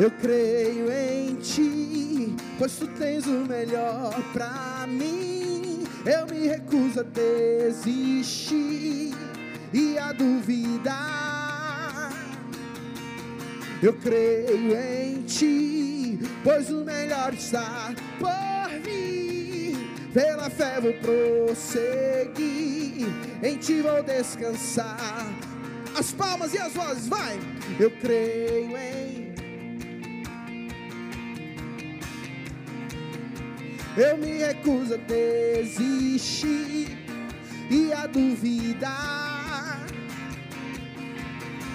Eu creio em ti, pois tu tens o melhor pra mim. Eu me recuso a desistir e a duvidar. Eu creio em ti, pois o melhor está por vir. Pela fé vou prosseguir, em ti vou descansar. As palmas e as vozes, vai! Eu creio em Eu me recuso a desistir e a duvidar.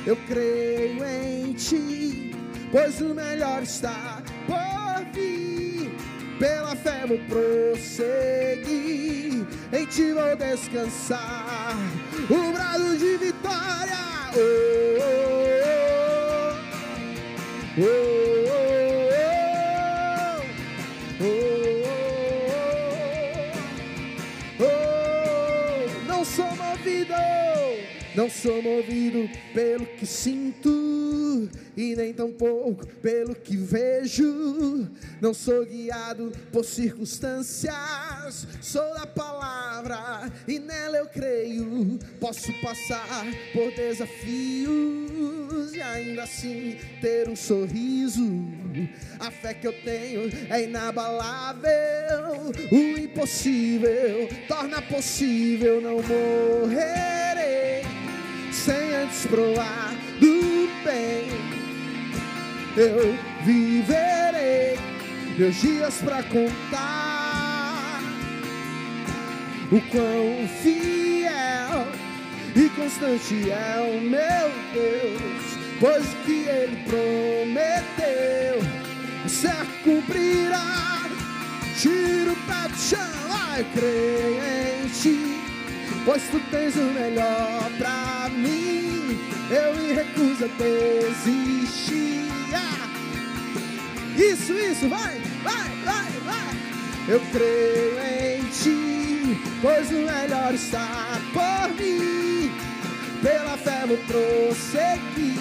Eu creio em ti, pois o melhor está por vir. Pela fé vou prosseguir, em ti vou descansar. O sou movido pelo que sinto e nem tampouco pelo que vejo. Não sou guiado por circunstâncias, sou da palavra e nela eu creio. Posso passar por desafios e ainda assim ter um sorriso. A fé que eu tenho é inabalável. O impossível torna possível. Não morrerei sem antes provar do bem. Eu viverei meus dias pra contar o quão fiel e constante é o meu Deus, pois o que Ele prometeu, certo cumprirá. Tira o pé do chão, vai crer em ti, pois tu tens o melhor pra mim. Eu me recuso a desistir. Isso, isso, vai, vai, vai, vai. Eu creio em ti, pois o melhor está por mim. Pela fé vou prosseguir,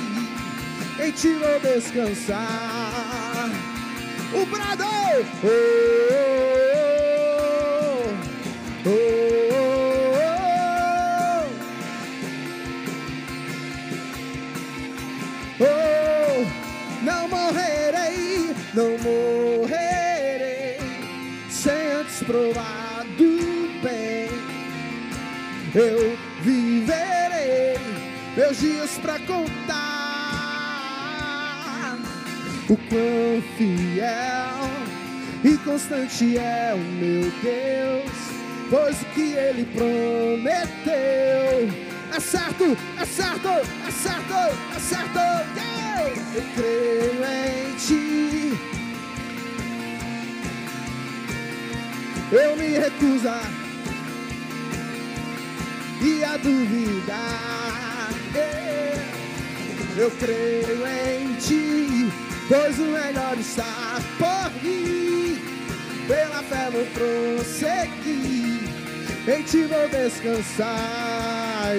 em ti vou descansar. O brado! Oh, Eu viverei meus dias pra contar o quão fiel e constante é o meu Deus, pois o que Ele prometeu é certo, é certo, é certo, é certo. Yeah! Eu creio em Ti. Eu me recuso a e a. Yeah. Eu creio em Ti, pois o melhor está por vir. Pela fé vou prosseguir, em Ti vou descansar.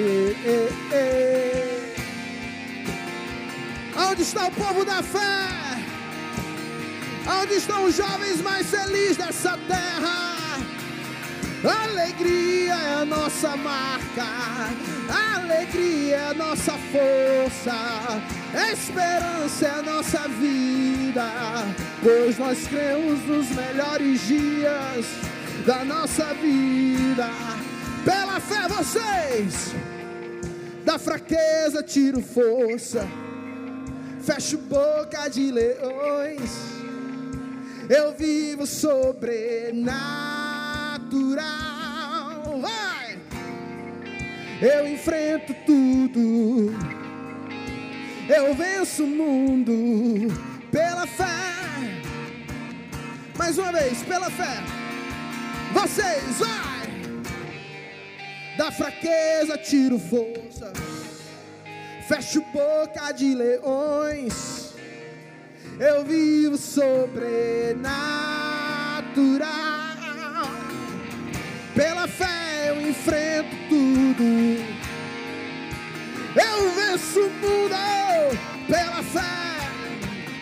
Onde está o povo da fé? Onde estão os jovens mais felizes dessa terra? Alegria é a nossa marca, alegria é a nossa força, esperança é a nossa vida, pois nós cremos nos melhores dias da nossa vida. Pela fé, vocês, da fraqueza tiro força, fecho boca de leões. Eu vivo sobrenatural. Vai! Eu enfrento tudo. Eu venço o mundo pela fé. Mais uma vez, pela fé. Vocês, vai! Da fraqueza tiro força. Fecho boca de leões. Eu vivo sobrenatural. Pela fé eu enfrento tudo. Eu venço o mundo pela fé,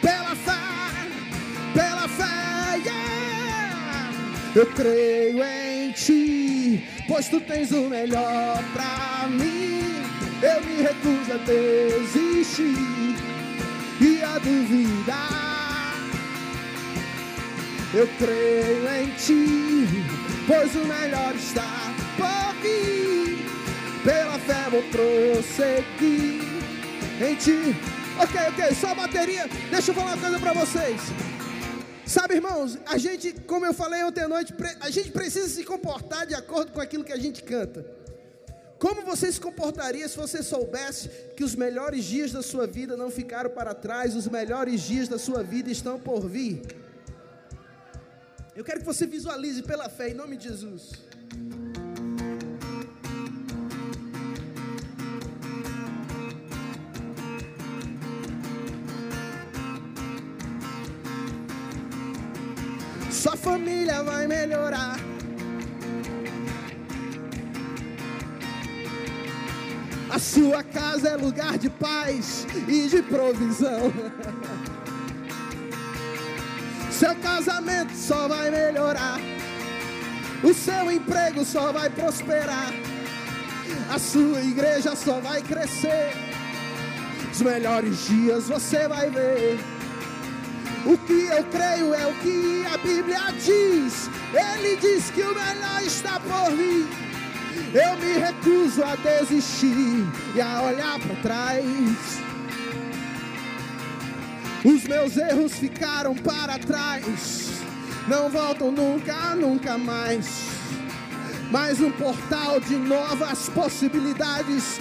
pela fé, pela fé. Yeah! Eu creio em ti, pois tu tens o melhor pra mim. Eu me recuso a desistir e a duvidar. Eu creio em ti pois o melhor está por vir. Pela fé vou prosseguir em ti. Ok, ok, só a bateria. Deixa eu falar uma coisa para vocês. Sabe, irmãos, a gente, como eu falei ontem à noite, a gente precisa se comportar de acordo com aquilo que a gente canta. Como você se comportaria se você soubesse que os melhores dias da sua vida não ficaram para trás, os melhores dias da sua vida estão por vir? Eu quero que você visualize pela fé, em nome de Jesus. Sua família vai melhorar. A sua casa é lugar de paz e de provisão. Seu casamento só vai melhorar. O seu emprego só vai prosperar. A sua igreja só vai crescer. Os melhores dias você vai ver. O que eu creio é o que a Bíblia diz. Ele diz que o melhor está por vir. Eu me recuso a desistir e a olhar para trás. Os meus erros ficaram para trás. Não voltam nunca, nunca mais. Mas um portal de novas possibilidades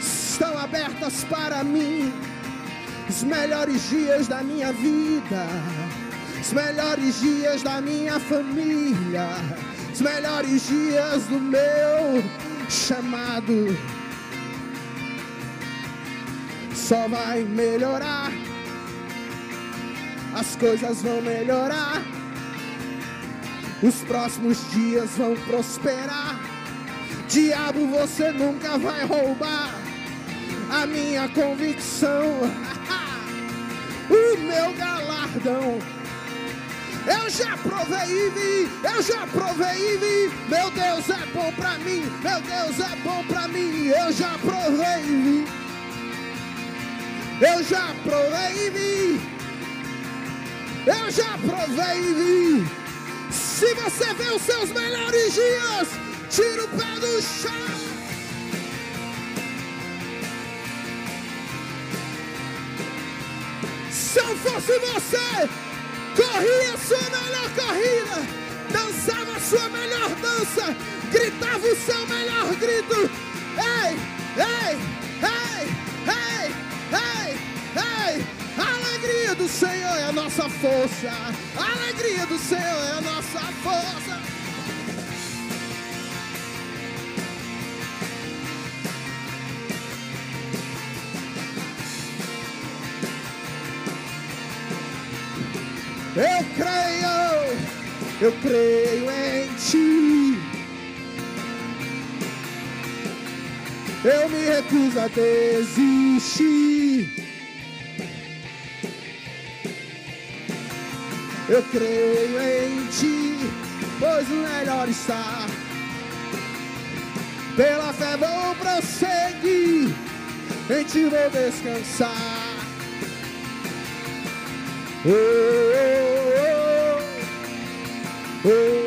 estão abertas para mim os melhores dias da minha vida, os melhores dias da minha família, os melhores dias do meu chamado. Só vai melhorar, as coisas vão melhorar, os próximos dias vão prosperar. Diabo, você nunca vai roubar a minha convicção o meu galardão. Eu já provei e vi, eu já provei e vi. Meu Deus é bom pra mim, meu Deus é bom pra mim. Eu já provei e vi. Eu já provei e vi. Eu já provei e vi. Se você vê os seus melhores dias, tira o pé do chão. Se eu fosse você, corria a sua melhor corrida, dançava a sua melhor dança, gritava o seu melhor grito. Ei, nossa força. A alegria do Senhor é a nossa força. Eu creio, eu creio em ti. Eu me recuso a desistir. Eu creio em ti, pois o melhor está. Pela fé vou prosseguir, em ti vou descansar. Oh, oh, oh, oh,